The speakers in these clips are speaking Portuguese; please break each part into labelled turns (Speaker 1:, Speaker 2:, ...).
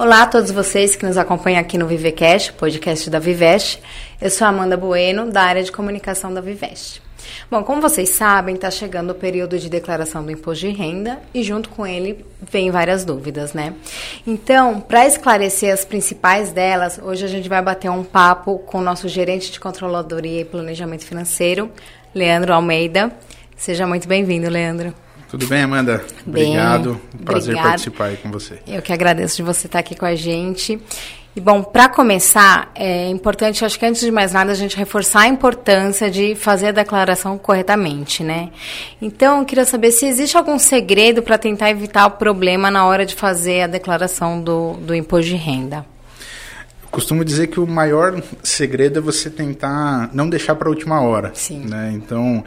Speaker 1: Olá a todos vocês que nos acompanham aqui no Vivecast, podcast da Viveste. Eu sou Amanda Bueno, da área de comunicação da Viveste. Bom, como vocês sabem, está chegando o período de declaração do imposto de renda e junto com ele vem várias dúvidas, né? Então, para esclarecer as principais delas, hoje a gente vai bater um papo com o nosso gerente de controladoria e planejamento financeiro, Leandro Almeida. Seja muito bem-vindo, Leandro.
Speaker 2: Tudo bem, Amanda? Bem, Obrigado. Prazer obrigado. participar aí com você.
Speaker 1: Eu que agradeço de você estar aqui com a gente. E bom, para começar, é importante, acho que antes de mais nada, a gente reforçar a importância de fazer a declaração corretamente, né? Então, eu queria saber se existe algum segredo para tentar evitar o problema na hora de fazer a declaração do, do imposto de renda.
Speaker 2: Costumo dizer que o maior segredo é você tentar não deixar para a última hora.
Speaker 1: Sim.
Speaker 2: Né? Então,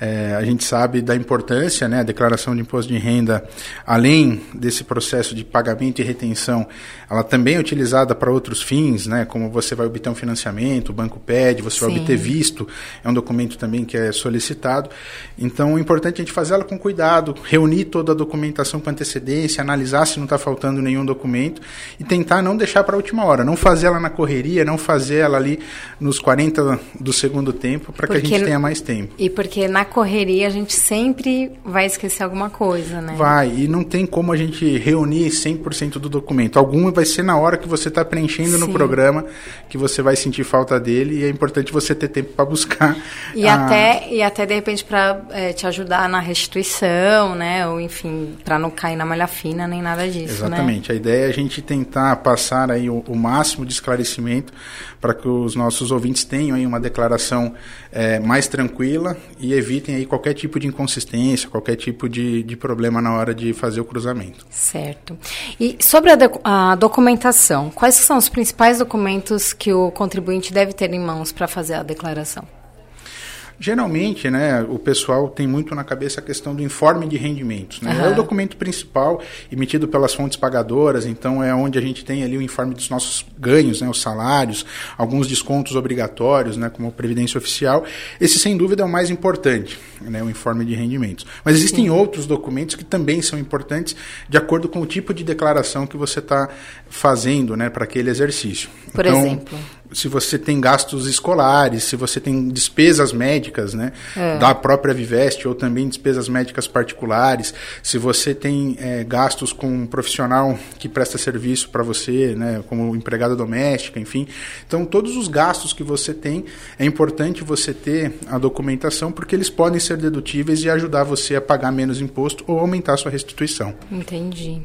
Speaker 2: é, a gente sabe da importância, né, a declaração de imposto de renda, além desse processo de pagamento e retenção, ela também é utilizada para outros fins, né, como você vai obter um financiamento, o banco pede, você Sim. vai obter visto, é um documento também que é solicitado. Então, o importante é a gente fazer ela com cuidado, reunir toda a documentação com antecedência, analisar se não está faltando nenhum documento e tentar não deixar para a última hora, não fazer ela na correria, não fazer ela ali nos 40 do segundo tempo, para que a gente tenha mais tempo.
Speaker 1: E porque na correria a gente sempre vai esquecer alguma coisa, né?
Speaker 2: Vai, e não tem como a gente reunir 100% do documento. Algum vai ser na hora que você está preenchendo Sim. no programa que você vai sentir falta dele e é importante você ter tempo para buscar.
Speaker 1: E, a... até, e até, de repente, para é, te ajudar na restituição, né? Ou, enfim, para não cair na malha fina nem nada disso,
Speaker 2: né? Exatamente.
Speaker 1: Né?
Speaker 2: A ideia é a gente tentar passar aí o, o máximo de esclarecimento para que os nossos ouvintes tenham aí uma declaração é, mais tranquila e evitem aí qualquer tipo de inconsistência, qualquer tipo de, de problema na hora de fazer o cruzamento.
Speaker 1: Certo. E sobre a, a documentação, quais são os principais documentos que o contribuinte deve ter em mãos para fazer a declaração?
Speaker 2: Geralmente, né, o pessoal tem muito na cabeça a questão do informe de rendimentos. Né? Uhum. É o documento principal emitido pelas fontes pagadoras, então é onde a gente tem ali o informe dos nossos ganhos, né, os salários, alguns descontos obrigatórios, né, como previdência oficial. Esse, sem dúvida, é o mais importante, né, o informe de rendimentos. Mas existem Sim. outros documentos que também são importantes de acordo com o tipo de declaração que você está fazendo né, para aquele exercício.
Speaker 1: Por então, exemplo?
Speaker 2: se você tem gastos escolares, se você tem despesas médicas, né, é. da própria Viveste ou também despesas médicas particulares, se você tem é, gastos com um profissional que presta serviço para você, né, como empregada doméstica, enfim. Então, todos os gastos que você tem, é importante você ter a documentação porque eles podem ser dedutíveis e ajudar você a pagar menos imposto ou aumentar a sua restituição.
Speaker 1: Entendi.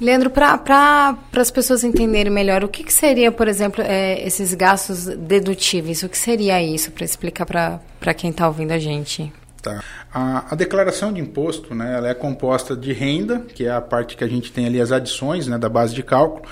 Speaker 1: Leandro, para as pessoas entenderem melhor, o que, que seria, por exemplo, é, esses gastos dedutíveis? O que seria isso, para explicar para quem está ouvindo a gente?
Speaker 2: Tá. A, a, declaração de imposto, né, ela é composta de renda, que é a parte que a gente tem ali as adições né, da base de cálculo,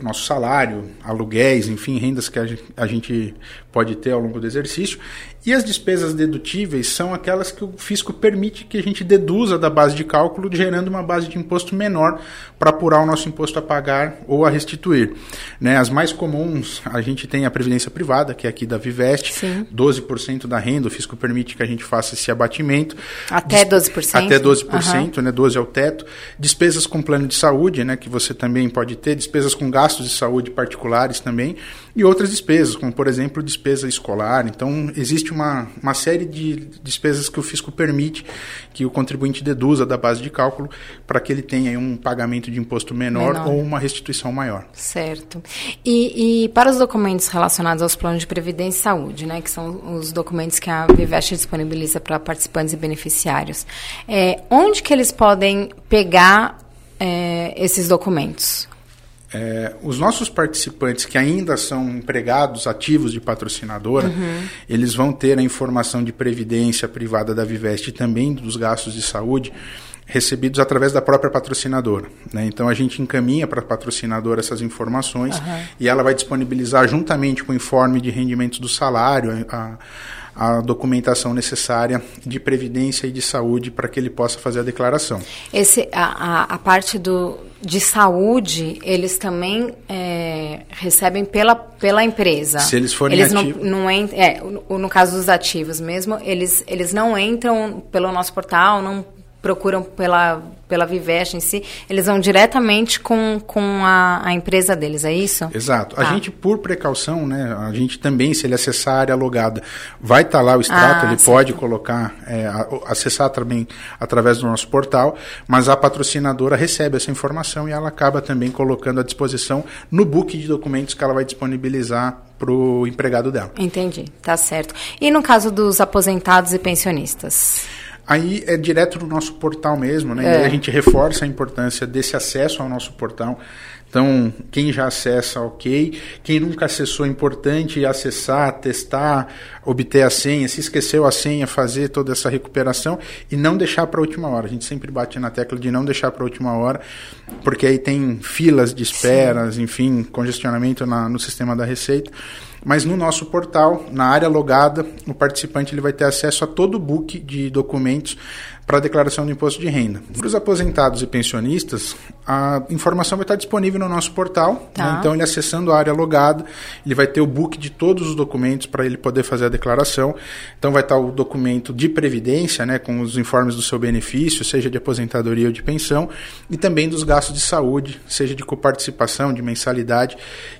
Speaker 2: nosso salário, aluguéis, enfim, rendas que a gente pode ter ao longo do exercício, e as despesas dedutíveis são aquelas que o fisco permite que a gente deduza da base de cálculo, gerando uma base de imposto menor para apurar o nosso imposto a pagar ou a restituir. Né, as mais comuns, a gente tem a previdência privada, que é aqui da Viveste, Sim. 12% da renda, o fisco permite que a gente faça esse abatimento.
Speaker 1: Até 12%?
Speaker 2: Até 12%, uhum. né, 12 é o teto. Despesas com plano de saúde, né, que você também pode ter, despesas com gastos de saúde particulares também, e outras despesas, como por exemplo despesa escolar. Então, existe uma, uma série de despesas que o fisco permite que o contribuinte deduza da base de cálculo para que ele tenha um pagamento de imposto menor, menor. ou uma restituição maior.
Speaker 1: Certo. E, e, para os documentos relacionados aos planos de previdência e saúde, né, que são os documentos que a Viveste disponibiliza para participantes e beneficiários, é, onde que eles podem pegar é, esses documentos?
Speaker 2: É, os nossos participantes que ainda são empregados ativos de patrocinadora, uhum. eles vão ter a informação de previdência privada da Viveste e também dos gastos de saúde recebidos através da própria patrocinadora. Né? Então a gente encaminha para a patrocinadora essas informações uhum. e ela vai disponibilizar juntamente com o informe de rendimentos do salário, a, a documentação necessária de previdência e de saúde para que ele possa fazer a declaração.
Speaker 1: Esse, a, a, a parte do, de saúde, eles também é, recebem pela, pela empresa.
Speaker 2: Se eles forem
Speaker 1: eles ativos. Não, não é, no caso dos ativos mesmo, eles, eles não entram pelo nosso portal, não procuram pela, pela Viveste em si, eles vão diretamente com, com a, a empresa deles, é isso?
Speaker 2: Exato. Tá. A gente, por precaução, né, a gente também, se ele acessar a área logada, vai estar tá lá o extrato, ah, ele certo. pode colocar, é, acessar também através do nosso portal, mas a patrocinadora recebe essa informação e ela acaba também colocando à disposição no book de documentos que ela vai disponibilizar para o empregado dela.
Speaker 1: Entendi, tá certo. E no caso dos aposentados e pensionistas?
Speaker 2: Aí é direto no nosso portal mesmo, né? É. E a gente reforça a importância desse acesso ao nosso portal. Então, quem já acessa, ok. Quem nunca acessou, é importante acessar, testar, obter a senha. Se esqueceu a senha, fazer toda essa recuperação e não deixar para a última hora. A gente sempre bate na tecla de não deixar para a última hora, porque aí tem filas de esperas, Sim. enfim, congestionamento na, no sistema da Receita. Mas no nosso portal, na área logada, o participante ele vai ter acesso a todo o book de documentos para a declaração do imposto de renda. Para os aposentados e pensionistas, a informação vai estar disponível no nosso portal. Né? Tá. Né? Então, ele acessando a área logada, ele vai ter o book de todos os documentos para ele poder fazer a declaração. Então, vai estar o documento de previdência, né, com os informes do seu benefício, seja de aposentadoria ou de pensão, e também dos gastos de saúde, seja de coparticipação, de mensalidade,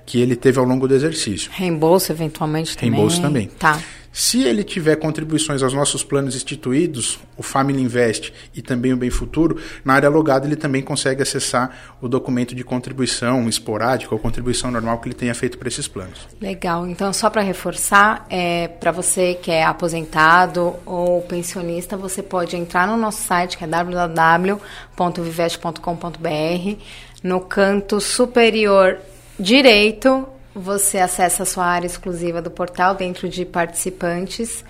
Speaker 2: que ele teve ao longo do exercício.
Speaker 1: Reembolso, eventualmente, também.
Speaker 2: Reembolso também.
Speaker 1: Tá.
Speaker 2: Se ele tiver contribuições aos nossos planos instituídos, o Family Invest e também o Bem Futuro, na área logada ele também consegue acessar o documento de contribuição esporádica ou contribuição normal que ele tenha feito para esses planos.
Speaker 1: Legal. Então, só para reforçar, é, para você que é aposentado ou pensionista, você pode entrar no nosso site que é www.viveste.com.br. No canto superior direito você acessa a sua área exclusiva do portal dentro de participantes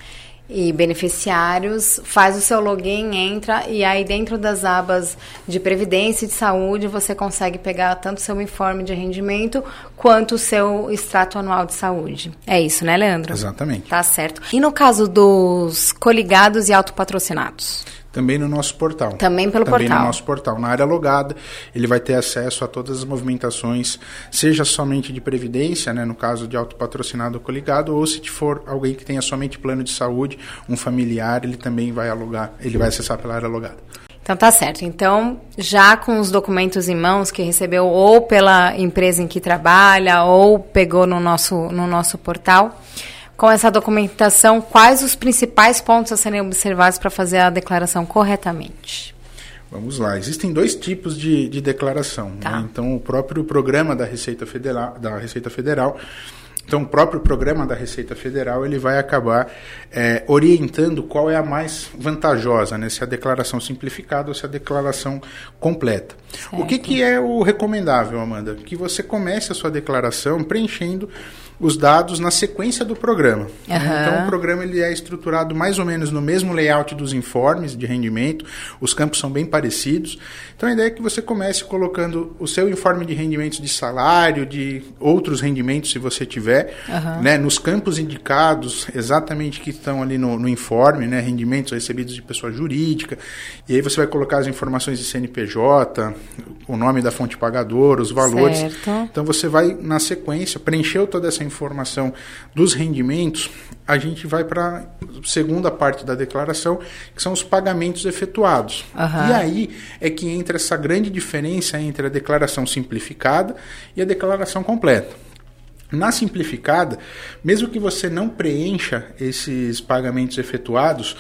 Speaker 1: e beneficiários, faz o seu login, entra e aí dentro das abas de previdência e de saúde você consegue pegar tanto o seu informe de rendimento quanto o seu extrato anual de saúde. É isso, né, Leandro?
Speaker 2: Exatamente.
Speaker 1: Tá certo. E no caso dos coligados e autopatrocinados?
Speaker 2: Também no nosso portal.
Speaker 1: Também pelo
Speaker 2: Também
Speaker 1: portal.
Speaker 2: no nosso portal. Na área logada, ele vai ter acesso a todas as movimentações, seja somente de previdência, né, no caso de autopatrocinado ou coligado, ou se for alguém que tenha somente plano de saúde, um familiar, ele também vai alugar, ele vai acessar pela área logada.
Speaker 1: Então tá certo. Então, já com os documentos em mãos que recebeu ou pela empresa em que trabalha ou pegou no nosso, no nosso portal, com essa documentação, quais os principais pontos a serem observados para fazer a declaração corretamente?
Speaker 2: Vamos lá. Existem dois tipos de, de declaração. Né? Tá. Né? Então, o próprio programa da Receita Federal, da Receita Federal então, o próprio programa da Receita Federal ele vai acabar é, orientando qual é a mais vantajosa, né? se é a declaração simplificada ou se é a declaração completa. Certo. O que, que é o recomendável, Amanda? Que você comece a sua declaração preenchendo os dados na sequência do programa. Uhum. Então, o programa ele é estruturado mais ou menos no mesmo layout dos informes de rendimento, os campos são bem parecidos. Então, a ideia é que você comece colocando o seu informe de rendimentos de salário, de outros rendimentos, se você tiver, uhum. né, nos campos indicados, exatamente que estão ali no, no informe, né, rendimentos recebidos de pessoa jurídica. E aí você vai colocar as informações de CNPJ, o nome da fonte pagadora, os valores. Certo. Então, você vai, na sequência, preencher toda essa informação informação dos rendimentos, a gente vai para a segunda parte da declaração, que são os pagamentos efetuados. Uhum. E aí é que entra essa grande diferença entre a declaração simplificada e a declaração completa. Na simplificada, mesmo que você não preencha esses pagamentos efetuados,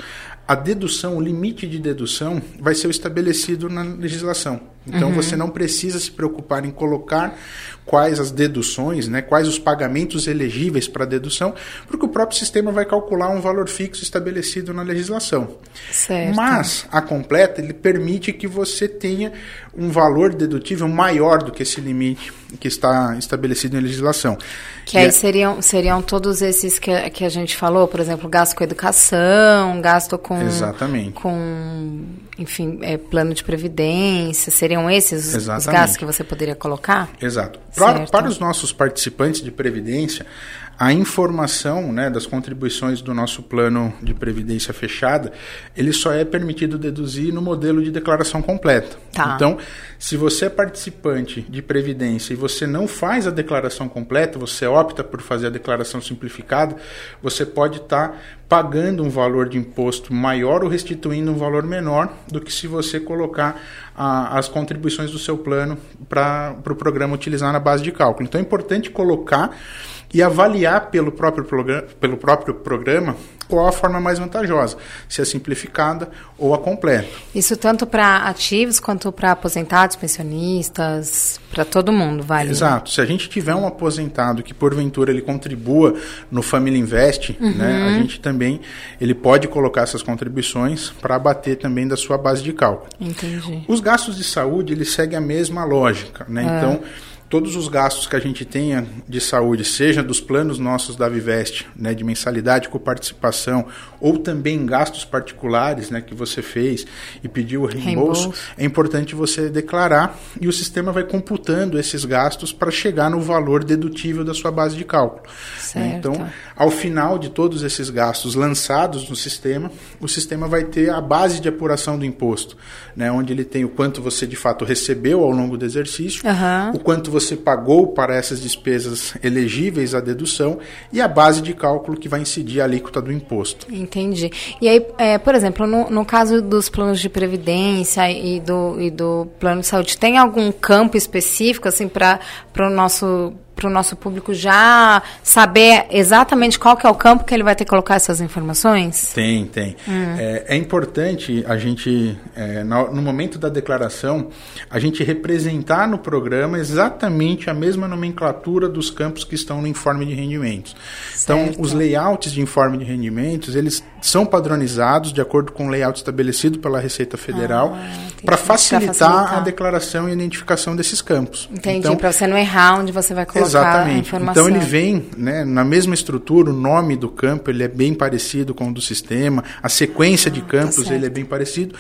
Speaker 2: a dedução, o limite de dedução, vai ser estabelecido na legislação. Então uhum. você não precisa se preocupar em colocar quais as deduções, né, quais os pagamentos elegíveis para dedução, porque o próprio sistema vai calcular um valor fixo estabelecido na legislação.
Speaker 1: Certo.
Speaker 2: Mas a completa ele permite que você tenha um valor dedutível maior do que esse limite que está estabelecido em legislação.
Speaker 1: Que e aí é... seriam, seriam todos esses que, que a gente falou, por exemplo, gasto com educação, gasto com
Speaker 2: Exatamente.
Speaker 1: com enfim, é, plano de previdência, seriam esses Exatamente. os gastos que você poderia colocar?
Speaker 2: Exato. Para, para os nossos participantes de previdência, a informação né, das contribuições do nosso plano de previdência fechada, ele só é permitido deduzir no modelo de declaração completa.
Speaker 1: Tá.
Speaker 2: Então, se você é participante de previdência e você não faz a declaração completa, você opta por fazer a declaração simplificada, você pode estar tá pagando um valor de imposto maior ou restituindo um valor menor do que se você colocar a, as contribuições do seu plano para o pro programa utilizar na base de cálculo. Então é importante colocar e avaliar pelo próprio, programa, pelo próprio programa qual a forma mais vantajosa, se é simplificada ou a completa.
Speaker 1: Isso tanto para ativos quanto para aposentados, pensionistas, para todo mundo, vale?
Speaker 2: Exato. Se a gente tiver um aposentado que porventura ele contribua no Família Invest, uhum. né, a gente também ele pode colocar essas contribuições para abater também da sua base de cálculo.
Speaker 1: Entendi.
Speaker 2: Os gastos de saúde eles seguem a mesma lógica, né? É. Então todos os gastos que a gente tenha de saúde, seja dos planos nossos da Viveste, né, de mensalidade com participação, ou também gastos particulares, né, que você fez e pediu reembolso, reembolso, é importante você declarar e o sistema vai computando esses gastos para chegar no valor dedutível da sua base de cálculo. Né? Então, ao final de todos esses gastos lançados no sistema, o sistema vai ter a base de apuração do imposto, né, onde ele tem o quanto você de fato recebeu ao longo do exercício,
Speaker 1: uhum.
Speaker 2: o quanto você você pagou para essas despesas elegíveis à dedução e a base de cálculo que vai incidir a alíquota do imposto.
Speaker 1: Entendi. E aí, é, por exemplo, no, no, caso dos planos de previdência e do, e do plano de saúde, tem algum campo específico assim para o nosso para o nosso público já saber exatamente qual que é o campo que ele vai ter que colocar essas informações?
Speaker 2: Tem, tem. Hum. É, é, importante a gente, é, no, no, momento da declaração, a gente representar no programa exatamente a mesma nomenclatura dos campos que estão no informe de rendimentos. Então, certo. Então, os layouts de informe de rendimentos, eles são padronizados de acordo com o layout estabelecido pela Receita Federal ah, para facilitar, facilitar, a declaração e identificação desses campos.
Speaker 1: Entendi, então, para você não errar onde você vai colocar Exatamente.
Speaker 2: Então ele vem né, na mesma estrutura, o nome do campo ele é bem parecido com o do sistema, a sequência de ah, tá campos tá ele é bem parecido.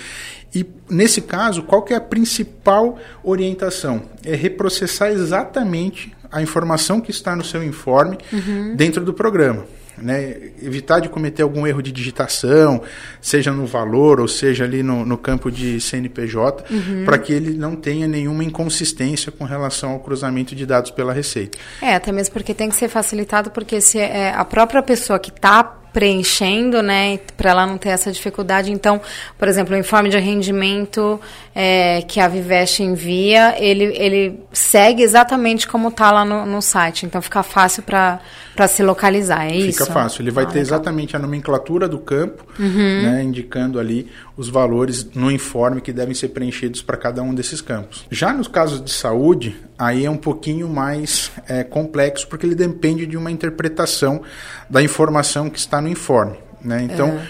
Speaker 2: E nesse caso, qual que é a principal orientação? É reprocessar exatamente a informação que está no seu informe uhum. dentro do programa né, evitar de cometer algum erro de digitação, seja no valor ou seja ali no, no campo de CNPJ, uhum. para que ele não tenha nenhuma inconsistência com relação ao cruzamento de dados pela Receita.
Speaker 1: É, até mesmo porque tem que ser facilitado, porque se é a própria pessoa que está preenchendo, né, para ela não ter essa dificuldade. Então, por exemplo, o informe de rendimento é, que a Viveste envia, ele, ele segue exatamente como está lá no, no, site. Então, fica fácil para se localizar, é
Speaker 2: fica
Speaker 1: isso?
Speaker 2: Fica fácil. Ele vai ah, ter legal. exatamente a nomenclatura do campo, uhum. né, indicando ali os valores no informe que devem ser preenchidos para cada um desses campos. Já nos casos de saúde, aí é um pouquinho mais é, complexo, porque ele depende de uma interpretação da informação que está no informe. Né? Então, uhum.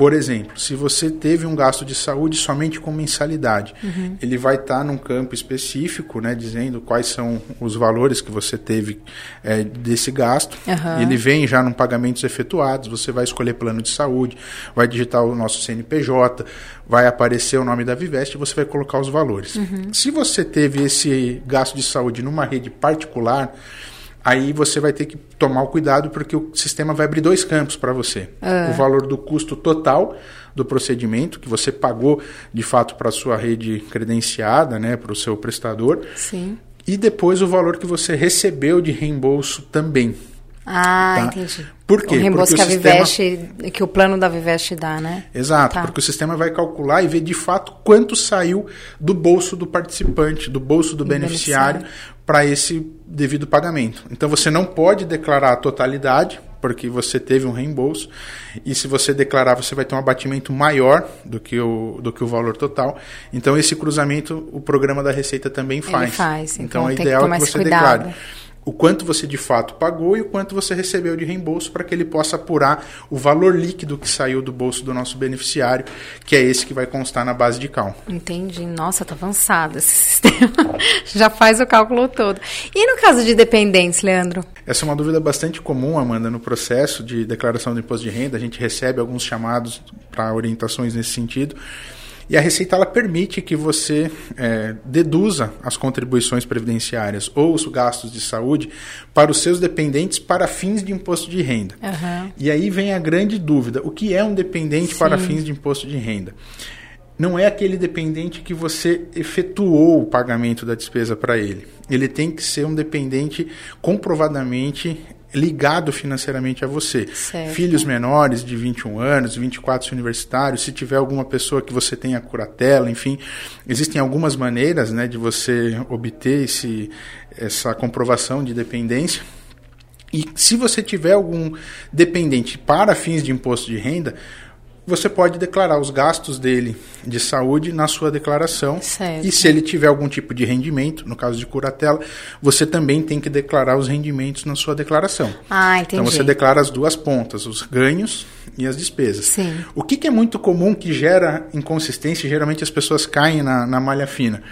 Speaker 2: Por exemplo, se você teve um gasto de saúde somente com mensalidade, uhum. ele vai estar tá num campo específico, né, dizendo quais são os valores que você teve é, desse gasto. Uhum. Ele vem já num pagamentos efetuados, você vai escolher plano de saúde, vai digitar o nosso CNPJ, vai aparecer o nome da Viveste e você vai colocar os valores. Uhum. Se você teve esse gasto de saúde numa rede particular, aí você vai ter que tomar o cuidado porque o sistema vai abrir dois campos para você. É. O valor do custo total do procedimento que você pagou de fato para a sua rede credenciada, né, para o seu prestador.
Speaker 1: Sim.
Speaker 2: E depois o valor que você recebeu de reembolso também.
Speaker 1: Ah, tá? entendi.
Speaker 2: Por quê?
Speaker 1: O reembolso porque que a Viveste, que o plano da Viveste dá, né?
Speaker 2: Exato, tá. porque o sistema vai calcular e ver de fato quanto saiu do bolso do participante, do bolso do beneficiário, beneficiário. para esse devido pagamento. Então você não pode declarar a totalidade, porque você teve um reembolso, e se você declarar, você vai ter um abatimento maior do que o, do que o valor total. Então esse cruzamento o programa da Receita também faz. Ele
Speaker 1: faz.
Speaker 2: Então, então é ideal que, que você cuidado. declare o quanto você de fato pagou e o quanto você recebeu de reembolso para que ele possa apurar o valor líquido que saiu do bolso do nosso beneficiário, que é esse que vai constar na base de cálculo.
Speaker 1: Entendi. Nossa, tá avançado esse sistema. Já faz o cálculo todo. E no caso de dependentes, Leandro?
Speaker 2: Essa é uma dúvida bastante comum, Amanda, no processo de declaração do imposto de renda. A gente recebe alguns chamados para orientações nesse sentido. E a Receita ela permite que você é, deduza as contribuições previdenciárias ou os gastos de saúde para os seus dependentes para fins de imposto de renda.
Speaker 1: Uhum.
Speaker 2: E aí vem a grande dúvida: o que é um dependente Sim. para fins de imposto de renda? não é aquele dependente que você efetuou o pagamento da despesa para ele. Ele tem que ser um dependente comprovadamente ligado financeiramente a você.
Speaker 1: Certo.
Speaker 2: Filhos menores de 21 anos, 24 universitários, se tiver alguma pessoa que você tenha curatela, enfim, existem algumas maneiras né, de você obter esse, essa comprovação de dependência. E se você tiver algum dependente para fins de imposto de renda, você pode declarar os gastos dele de saúde na sua declaração.
Speaker 1: Certo.
Speaker 2: E se ele tiver algum tipo de rendimento, no caso de curatela, você também tem que declarar os rendimentos na sua declaração.
Speaker 1: Ah, entendi.
Speaker 2: Então você declara as duas pontas, os ganhos e as despesas.
Speaker 1: Sim.
Speaker 2: O que, que é muito comum que gera inconsistência, geralmente as pessoas caem na, na malha fina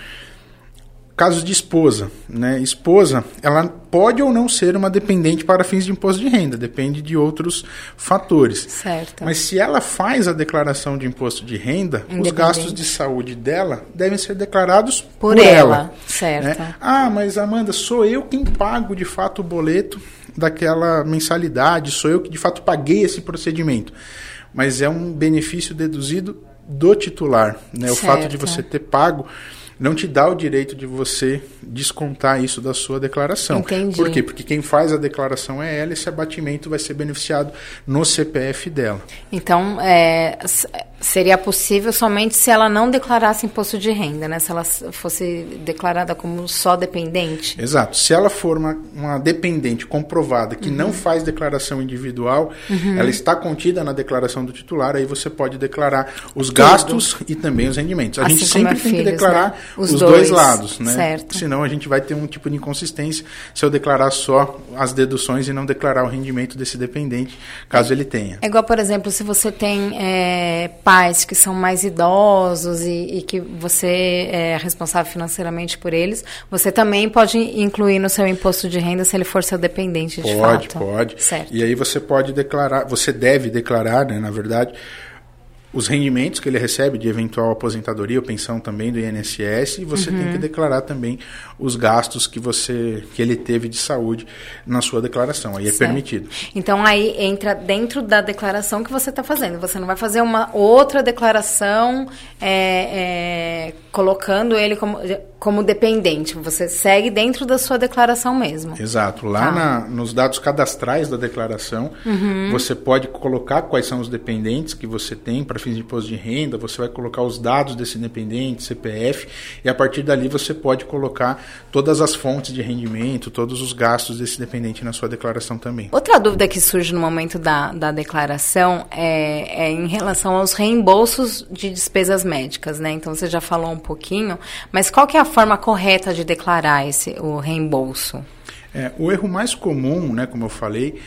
Speaker 2: casos de esposa, né? Esposa, ela pode ou não ser uma dependente para fins de imposto de renda, depende de outros fatores.
Speaker 1: Certo.
Speaker 2: Mas se ela faz a declaração de imposto de renda, os gastos de saúde dela devem ser declarados por, por ela. ela.
Speaker 1: Certo.
Speaker 2: Né? Ah, mas Amanda, sou eu quem pago de fato o boleto daquela mensalidade, sou eu que de fato paguei esse procedimento. Mas é um benefício deduzido do titular, né? O fato de você ter pago não te dá o direito de você descontar isso da sua declaração.
Speaker 1: Entendi.
Speaker 2: Por quê? Porque quem faz a declaração é ela, esse abatimento vai ser beneficiado no CPF dela.
Speaker 1: Então, é, seria possível somente se ela não declarasse imposto de renda, né? Se ela fosse declarada como só dependente.
Speaker 2: Exato. Se ela for uma, uma dependente comprovada que uhum. não faz declaração individual, uhum. ela está contida na declaração do titular, aí você pode declarar os Tudo. gastos e também os rendimentos. A assim gente sempre tem filhos, que declarar né? os, os dois, dois, lados, né?
Speaker 1: Certo.
Speaker 2: Senão a gente vai ter um tipo de inconsistência se eu declarar só as deduções e não declarar o rendimento desse dependente, caso ele tenha.
Speaker 1: É igual, por exemplo, se você tem é, pais que são mais idosos e, e que você é responsável financeiramente por eles, você também pode incluir no seu imposto de renda se ele for seu dependente de
Speaker 2: pode,
Speaker 1: fato.
Speaker 2: Pode, pode. E aí você pode declarar, você deve declarar, né, na verdade, os rendimentos que ele recebe de eventual aposentadoria ou pensão também do INSS e você uhum. tem que uhum. declarar também os gastos que você que ele teve de saúde na sua declaração aí é certo. permitido
Speaker 1: então aí entra dentro da declaração que você está fazendo você não vai fazer uma outra declaração é, é, colocando ele como como dependente você segue dentro da sua declaração mesmo
Speaker 2: exato lá tá. na, nos dados cadastrais da declaração uhum. você pode colocar quais são os dependentes que você tem para fins de imposto de renda, você vai colocar os dados desse independente, CPF, e a partir dali você pode colocar todas as fontes de rendimento, todos os gastos desse dependente na sua declaração também.
Speaker 1: Outra dúvida que surge no momento da, da declaração é, é em relação aos reembolsos de despesas médicas, né? Então você já falou um pouquinho, mas qual que é a forma correta de declarar esse, o reembolso?
Speaker 2: É, o erro mais comum, né, como eu falei,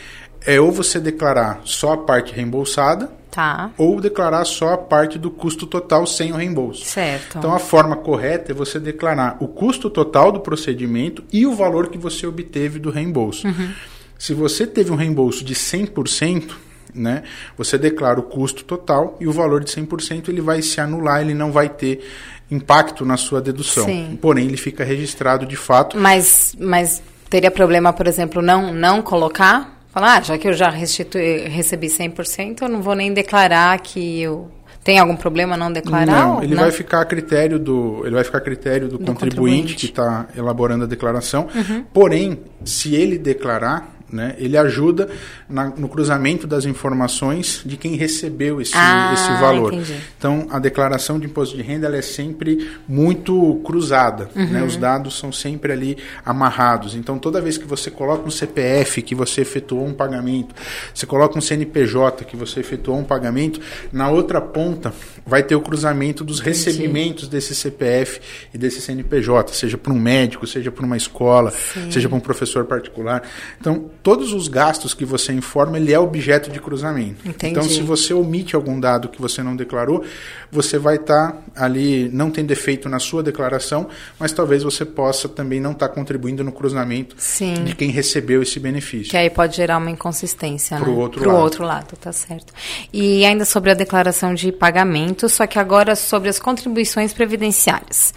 Speaker 2: é ou você declarar só a parte reembolsada,
Speaker 1: Tá.
Speaker 2: Ou declarar só a parte do custo total sem o reembolso.
Speaker 1: Certo.
Speaker 2: Então a forma correta é você declarar o custo total do procedimento e o valor que você obteve do reembolso. Uhum. Se você teve um reembolso de 100%, né, você declara o custo total e o valor de 100% ele vai se anular, ele não vai ter impacto na sua dedução.
Speaker 1: Sim.
Speaker 2: Porém, ele fica registrado de fato.
Speaker 1: Mas, mas teria problema, por exemplo, não, não colocar? Falar, ah, já que eu já restitui, recebi 100%, eu não vou nem declarar que eu tem algum problema não declarar?
Speaker 2: Não, ele não? vai ficar a critério do, ele vai ficar a critério do, do contribuinte, contribuinte, que está elaborando a declaração. Uhum. Porém, se ele declarar, né? Ele ajuda na, no cruzamento das informações de quem recebeu esse,
Speaker 1: ah,
Speaker 2: esse valor.
Speaker 1: Entendi.
Speaker 2: Então, a declaração de imposto de renda é sempre muito cruzada. Uhum. Né? Os dados são sempre ali amarrados. Então, toda vez que você coloca um CPF que você efetuou um pagamento, você coloca um CNPJ que você efetuou um pagamento, na outra ponta vai ter o cruzamento dos entendi. recebimentos desse CPF e desse CNPJ, seja para um médico, seja para uma escola, Sim. seja para um professor particular. Então, todos os gastos que você informa, ele é objeto de cruzamento.
Speaker 1: Entendi.
Speaker 2: Então, se você omite algum dado que você não declarou, você vai estar tá ali, não tem defeito na sua declaração, mas talvez você possa também não estar tá contribuindo no cruzamento
Speaker 1: Sim.
Speaker 2: de quem recebeu esse benefício.
Speaker 1: Que aí pode gerar uma inconsistência,
Speaker 2: Pro
Speaker 1: né?
Speaker 2: outro
Speaker 1: Pro
Speaker 2: lado.
Speaker 1: outro lado, tá certo. E ainda sobre a declaração de pagamento, só que agora sobre as contribuições previdenciárias.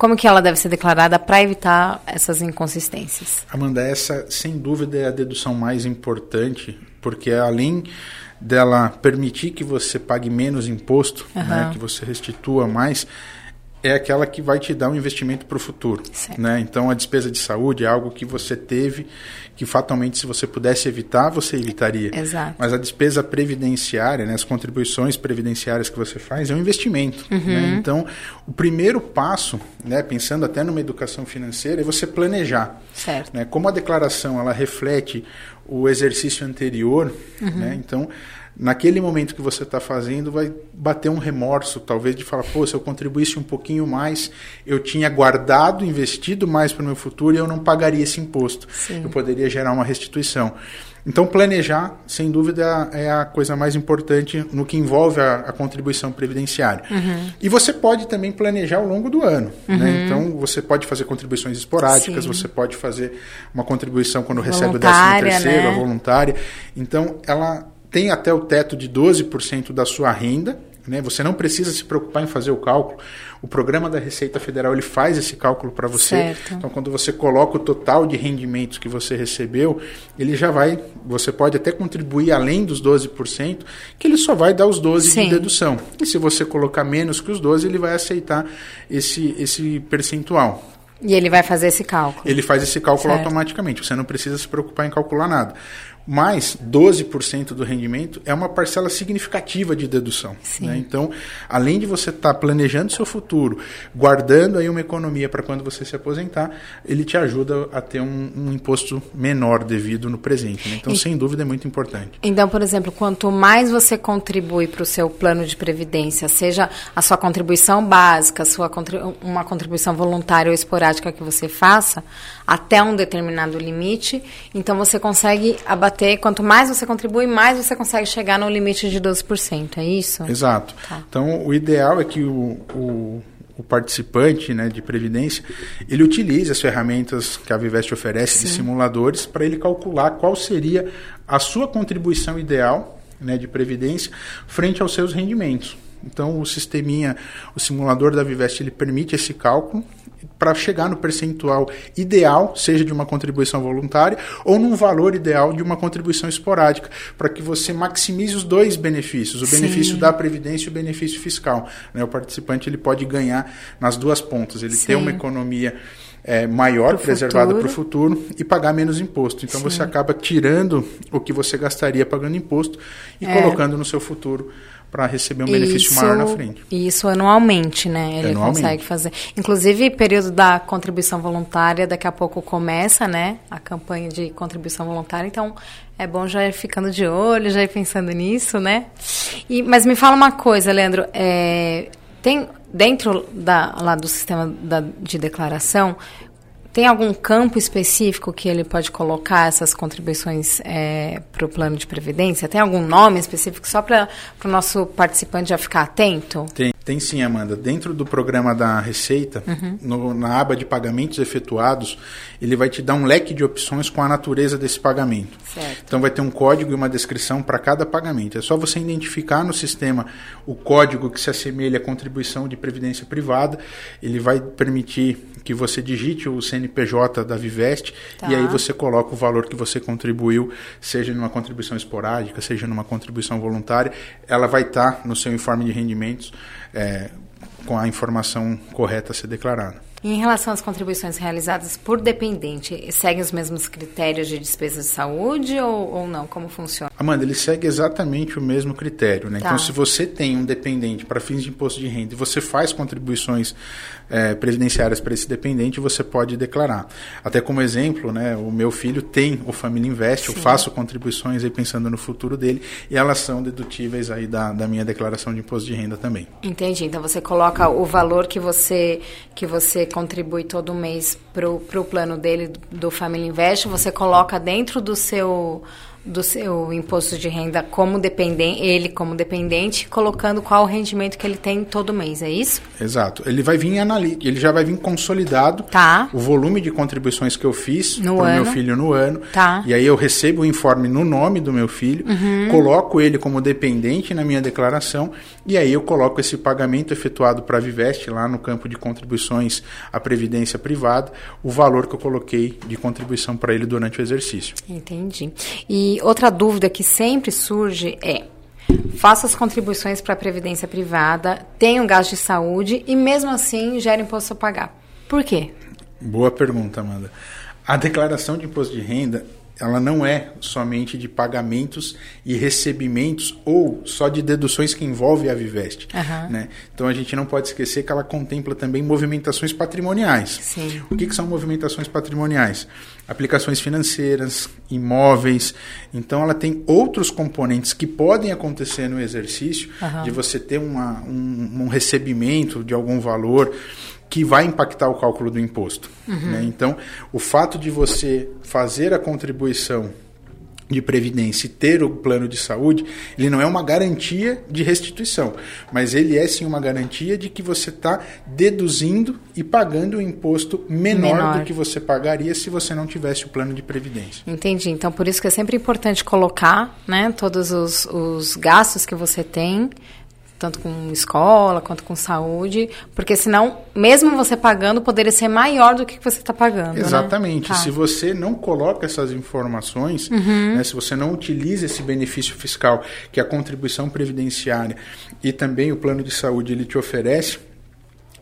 Speaker 1: Como que ela deve ser declarada para evitar essas inconsistências?
Speaker 2: Amanda, essa sem dúvida é a dedução mais importante, porque além dela permitir que você pague menos imposto,
Speaker 1: Aham.
Speaker 2: né, que você restitua mais, é aquela que vai te dar um investimento para o futuro.
Speaker 1: Certo.
Speaker 2: Né? Então, a despesa de saúde é algo que você teve, que fatalmente, se você pudesse evitar, você evitaria.
Speaker 1: Exato.
Speaker 2: Mas a despesa previdenciária, né, as contribuições previdenciárias que você faz, é um investimento.
Speaker 1: Uhum.
Speaker 2: né? Então, o primeiro passo, né, pensando até numa educação financeira, é você planejar.
Speaker 1: Certo.
Speaker 2: Né? Como a declaração ela reflete o exercício anterior,
Speaker 1: Uhum.
Speaker 2: né? então naquele momento que você está fazendo vai bater um remorso, talvez de falar, pô, se eu contribuísse um pouquinho mais, eu tinha guardado, investido mais para o meu futuro e eu não pagaria esse imposto.
Speaker 1: Sim.
Speaker 2: Eu poderia gerar uma restituição. Então, planejar, sem dúvida, é a coisa mais importante no que envolve a, a contribuição previdenciária.
Speaker 1: Uhum.
Speaker 2: E você pode também planejar ao longo do ano. Né? Então, você pode fazer contribuições esporádicas,
Speaker 1: Sim.
Speaker 2: você pode fazer uma contribuição quando recebe o décimo
Speaker 1: Voluntária,
Speaker 2: terceiro,
Speaker 1: né?
Speaker 2: a voluntária. Então, ela tem até o teto de 12% da sua renda. Né? Você não precisa se preocupar em fazer o cálculo. O programa da Receita Federal ele faz esse cálculo para você.
Speaker 1: Certo.
Speaker 2: Então, quando você coloca o total de rendimentos que você recebeu, ele já vai. Você pode até contribuir além dos 12%, que ele só vai dar os 12%
Speaker 1: Sim.
Speaker 2: de dedução. E se você colocar menos que os 12%, ele vai aceitar esse, esse percentual.
Speaker 1: E ele vai fazer esse cálculo.
Speaker 2: Ele faz esse cálculo
Speaker 1: Certo.
Speaker 2: automaticamente. Você não precisa se preocupar em calcular nada. Mas 12% do rendimento é uma parcela significativa de dedução. Né? Então, além de você estar planejando seu futuro, guardando aí uma economia para quando você se aposentar, ele te ajuda a ter um, um imposto menor devido no presente. né? Então,
Speaker 1: E-
Speaker 2: sem dúvida, é muito importante.
Speaker 1: Então, por exemplo, quanto mais você contribui para o seu plano de previdência, seja a sua contribuição básica, sua uma contribuição voluntária ou esporádica que você faça, até um determinado limite, então você consegue abater, quanto mais você contribui, mais você consegue chegar no limite de 12%, é isso?
Speaker 2: Exato.
Speaker 1: Tá.
Speaker 2: Então, o ideal é que o, o, o participante né, de previdência ele utilize as ferramentas que a Vivest oferece de simuladores para ele calcular qual seria a sua contribuição ideal né, de previdência frente aos seus rendimentos. Então, o sisteminha, o simulador da Vivest, ele permite esse cálculo para chegar no percentual ideal, seja de uma contribuição voluntária ou num valor ideal de uma contribuição esporádica, para que você maximize os dois benefícios, o
Speaker 1: Sim.
Speaker 2: benefício da previdência e o benefício fiscal. né? O participante ele pode ganhar nas duas pontas, ele
Speaker 1: Sim.
Speaker 2: ter uma economia é, maior,
Speaker 1: Pro
Speaker 2: preservada para o futuro e pagar menos imposto. Então você acaba tirando o que você gastaria pagando imposto e
Speaker 1: É.
Speaker 2: colocando no seu futuro para receber um benefício maior na frente.
Speaker 1: Isso anualmente, né? Ele
Speaker 2: Anualmente.
Speaker 1: consegue fazer. Inclusive, período da contribuição voluntária, daqui a pouco começa, né? A campanha de contribuição voluntária. Então, é bom já ir ficando de olho, já ir pensando nisso, né? E, mas me fala uma coisa, Leandro. é, tem dentro da, lá do sistema da- de declaração. Tem algum campo específico que ele pode colocar essas contribuições para o plano de previdência? Tem algum nome específico só para o nosso participante já ficar atento?
Speaker 2: Tem, tem sim, Amanda. Dentro do programa da Receita,
Speaker 1: Uhum.
Speaker 2: no- na aba de pagamentos efetuados, ele vai te dar um leque de opções com a natureza desse pagamento.
Speaker 1: Certo.
Speaker 2: Então vai ter um código e uma descrição para cada pagamento. É só você identificar no sistema o código que se assemelha à contribuição de previdência privada. Ele vai permitir que você digite o CNPJ da Vivest
Speaker 1: Tá.
Speaker 2: e aí você coloca o valor que você contribuiu, seja numa contribuição esporádica, seja numa contribuição voluntária. Ela vai estar no seu informe de rendimentos é, com a informação correta a ser declarada.
Speaker 1: Em relação às contribuições realizadas por dependente, seguem os mesmos critérios de despesa de saúde ou, ou não? Como funciona?
Speaker 2: Amanda, ele segue exatamente o mesmo critério. Né?
Speaker 1: Tá.
Speaker 2: Então, se você tem um dependente para fins de imposto de renda e você faz contribuições eh, previdenciárias para esse dependente, você pode declarar. Até como exemplo, né, o meu filho tem o Família Invest, eu
Speaker 1: Sim.
Speaker 2: faço contribuições aí pensando no futuro dele e elas são dedutíveis aí da, da minha declaração de imposto de renda também.
Speaker 1: Entendi. Então você coloca o valor que você que você contribui todo mês para o plano dele do Family Invest, você coloca dentro do seu do seu imposto de renda como dependente, ele como dependente, colocando qual o rendimento que ele tem todo mês, é isso?
Speaker 2: Exato. Ele vai vir analítico, ele já vai vir consolidado
Speaker 1: tá.
Speaker 2: o volume de contribuições que eu fiz
Speaker 1: para
Speaker 2: o meu filho no ano.
Speaker 1: Tá.
Speaker 2: E aí eu recebo o informe no nome do meu filho,
Speaker 1: uhum.
Speaker 2: coloco ele como dependente na minha declaração e aí eu coloco esse pagamento efetuado para a Viveste lá no campo de contribuições à previdência privada, o valor que eu coloquei de contribuição para ele durante o exercício.
Speaker 1: Entendi. E e outra dúvida que sempre surge é: faça as contribuições para a previdência privada, tenha um gasto de saúde e mesmo assim gera imposto a pagar. Por quê?
Speaker 2: Boa pergunta, Amanda. A declaração de imposto de renda ela não é somente de pagamentos e recebimentos ou só de deduções que envolve a Viveste.
Speaker 1: Uhum.
Speaker 2: Né? Então a gente não pode esquecer que ela contempla também movimentações patrimoniais.
Speaker 1: Sim.
Speaker 2: O que, que são movimentações patrimoniais? Aplicações financeiras, imóveis. Então ela tem outros componentes que podem acontecer no exercício
Speaker 1: uhum.
Speaker 2: de você ter uma, um, um recebimento de algum valor que vai impactar o cálculo do imposto.
Speaker 1: Uhum.
Speaker 2: Né? Então, o fato de você fazer a contribuição de previdência e ter o plano de saúde, ele não é uma garantia de restituição, mas ele é sim uma garantia de que você está deduzindo e pagando um imposto menor, menor, do que você pagaria se você não tivesse o plano de previdência.
Speaker 1: Entendi. Então, por isso que é sempre importante colocar né, todos os, os gastos que você tem tanto com escola quanto com saúde, porque senão, mesmo você pagando, poderia ser maior do que você está pagando.
Speaker 2: Né? Exatamente.
Speaker 1: Né?
Speaker 2: Tá. Se você não coloca essas informações,
Speaker 1: uhum.
Speaker 2: né, se você não utiliza esse benefício fiscal que a contribuição previdenciária e também o plano de saúde ele te oferece,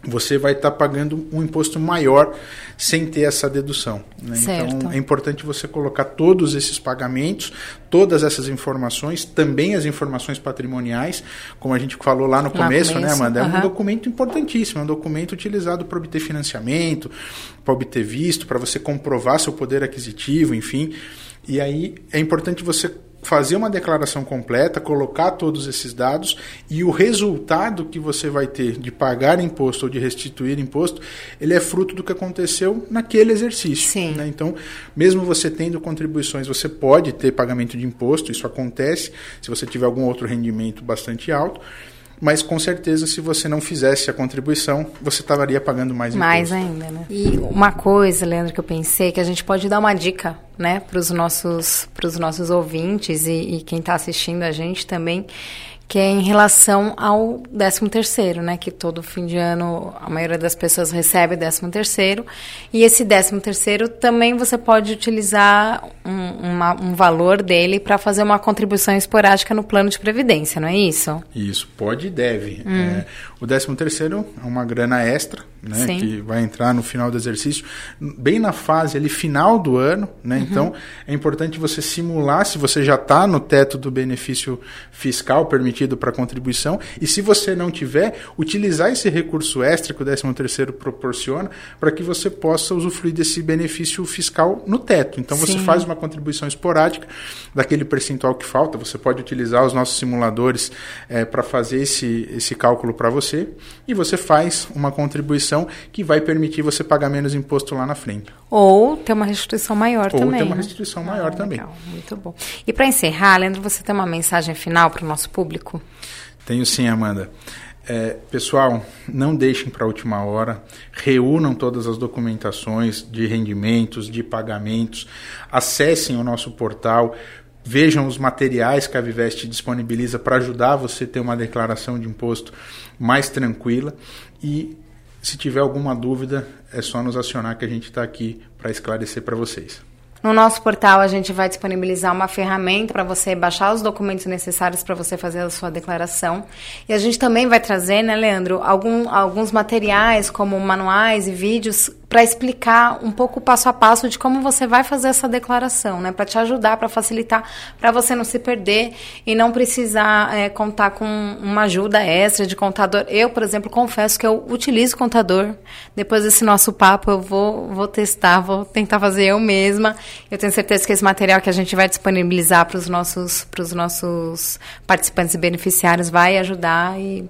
Speaker 2: você vai estar tá pagando um imposto maior sem ter essa dedução. Né? Então é importante você colocar todos esses pagamentos, todas essas informações, também as informações patrimoniais, como a gente falou lá no começo,
Speaker 1: começo
Speaker 2: né, Amanda? É
Speaker 1: uhum.
Speaker 2: um documento importantíssimo, é um documento utilizado para obter financiamento, para obter visto, para você comprovar seu poder aquisitivo, enfim. E aí é importante você fazer uma declaração completa, colocar todos esses dados e o resultado que você vai ter de pagar imposto ou de restituir imposto, ele é fruto do que aconteceu naquele exercício.
Speaker 1: Sim.
Speaker 2: Né? Então, mesmo você tendo contribuições, você pode ter pagamento de imposto, isso acontece se você tiver algum outro rendimento bastante alto mas com certeza se você não fizesse a contribuição, você estaria pagando mais imposto.
Speaker 1: Mais ainda, né? E uma coisa, Leandro, que eu pensei, que a gente pode dar uma dica, né, para os nossos, nossos ouvintes e, e quem está assistindo a gente também, que é em relação ao 13 terceiro, né? Que todo fim de ano a maioria das pessoas recebe 13 terceiro. E esse 13 terceiro também você pode utilizar um, uma, um valor dele para fazer uma contribuição esporádica no plano de previdência, não é isso?
Speaker 2: Isso, pode e deve.
Speaker 1: Hum.
Speaker 2: É, o 13 terceiro é uma grana extra, né?
Speaker 1: Sim.
Speaker 2: Que vai entrar no final do exercício, bem na fase ali final do ano, né?
Speaker 1: Uhum.
Speaker 2: Então é importante você simular se você já está no teto do benefício fiscal permitido para contribuição e se você não tiver, utilizar esse recurso extra que o 13 terceiro proporciona para que você possa usufruir desse benefício fiscal no teto. Então você
Speaker 1: Sim.
Speaker 2: faz uma contribuição esporádica daquele percentual que falta, você pode utilizar os nossos simuladores é, para fazer esse, esse cálculo para você e você faz uma contribuição que vai permitir você pagar menos imposto lá na frente.
Speaker 1: Ou ter uma restituição maior
Speaker 2: Ou
Speaker 1: também.
Speaker 2: ter uma
Speaker 1: né?
Speaker 2: restituição maior
Speaker 1: Ah,
Speaker 2: também.
Speaker 1: Legal, muito bom. E para encerrar, Leandro, você tem uma mensagem final para o nosso público?
Speaker 2: Tenho sim, Amanda. É, pessoal, não deixem para a última hora, reúnam todas as documentações de rendimentos, de pagamentos, acessem o nosso portal, vejam os materiais que a Viveste disponibiliza para ajudar você a ter uma declaração de imposto mais tranquila e se tiver alguma dúvida é só nos acionar que a gente está aqui para esclarecer para vocês.
Speaker 1: No nosso portal, a gente vai disponibilizar uma ferramenta para você baixar os documentos necessários para você fazer a sua declaração. E a gente também vai trazer, né, Leandro, algum, alguns materiais, como manuais e vídeos, para explicar um pouco passo a passo de como você vai fazer essa declaração, né? Para te ajudar, para facilitar, para você não se perder e não precisar é, contar com uma ajuda extra de contador. Eu, por exemplo, confesso que eu utilizo contador. Depois desse nosso papo, eu vou, vou testar, vou tentar fazer eu mesma. Eu tenho certeza que esse material que a gente vai disponibilizar para os nossos, nossos participantes e beneficiários vai ajudar e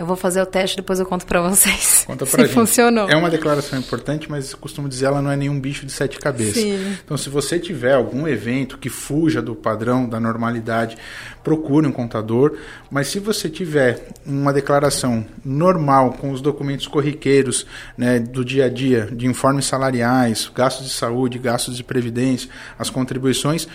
Speaker 1: Eu vou fazer o teste depois eu conto para vocês.
Speaker 2: Conta
Speaker 1: pra
Speaker 2: se gente.
Speaker 1: funcionou.
Speaker 2: É uma declaração importante, mas costumo dizer ela não é nenhum bicho de sete cabeças. Sim. Então, se você tiver algum evento que fuja do padrão, da normalidade, procure um contador. Mas se você tiver uma declaração normal, com os documentos corriqueiros né, do dia a dia, de informes salariais, gastos de saúde, gastos de previdência, as contribuições,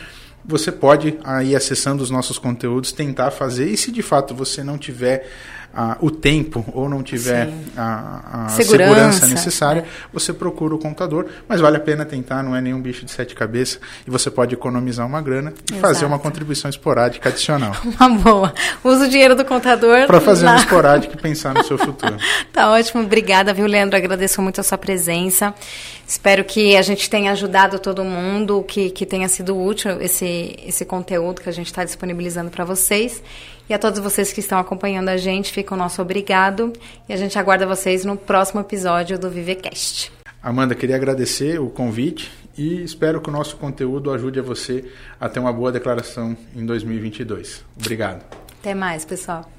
Speaker 2: você pode aí acessando os nossos conteúdos tentar fazer e se de fato você não tiver ah, o tempo ou não tiver a, a segurança. segurança. necessária, é. você procura o contador, mas vale a pena tentar, não é nenhum bicho de sete cabeças e você pode economizar uma grana e Exato. fazer uma contribuição esporádica adicional.
Speaker 1: Uma boa. Usa o dinheiro do contador
Speaker 2: para fazer lá. uma esporádica e pensar no seu futuro.
Speaker 1: tá ótimo, obrigada, viu, Leandro? Agradeço muito a sua presença. Espero que a gente tenha ajudado todo mundo, que, que tenha sido útil esse, esse conteúdo que a gente está disponibilizando para vocês. E a todos vocês que estão acompanhando a gente, fica o nosso obrigado. E a gente aguarda vocês no próximo episódio do Vivecast.
Speaker 2: Amanda, queria agradecer o convite e espero que o nosso conteúdo ajude a você a ter uma boa declaração em 2022. Obrigado.
Speaker 1: Até mais, pessoal.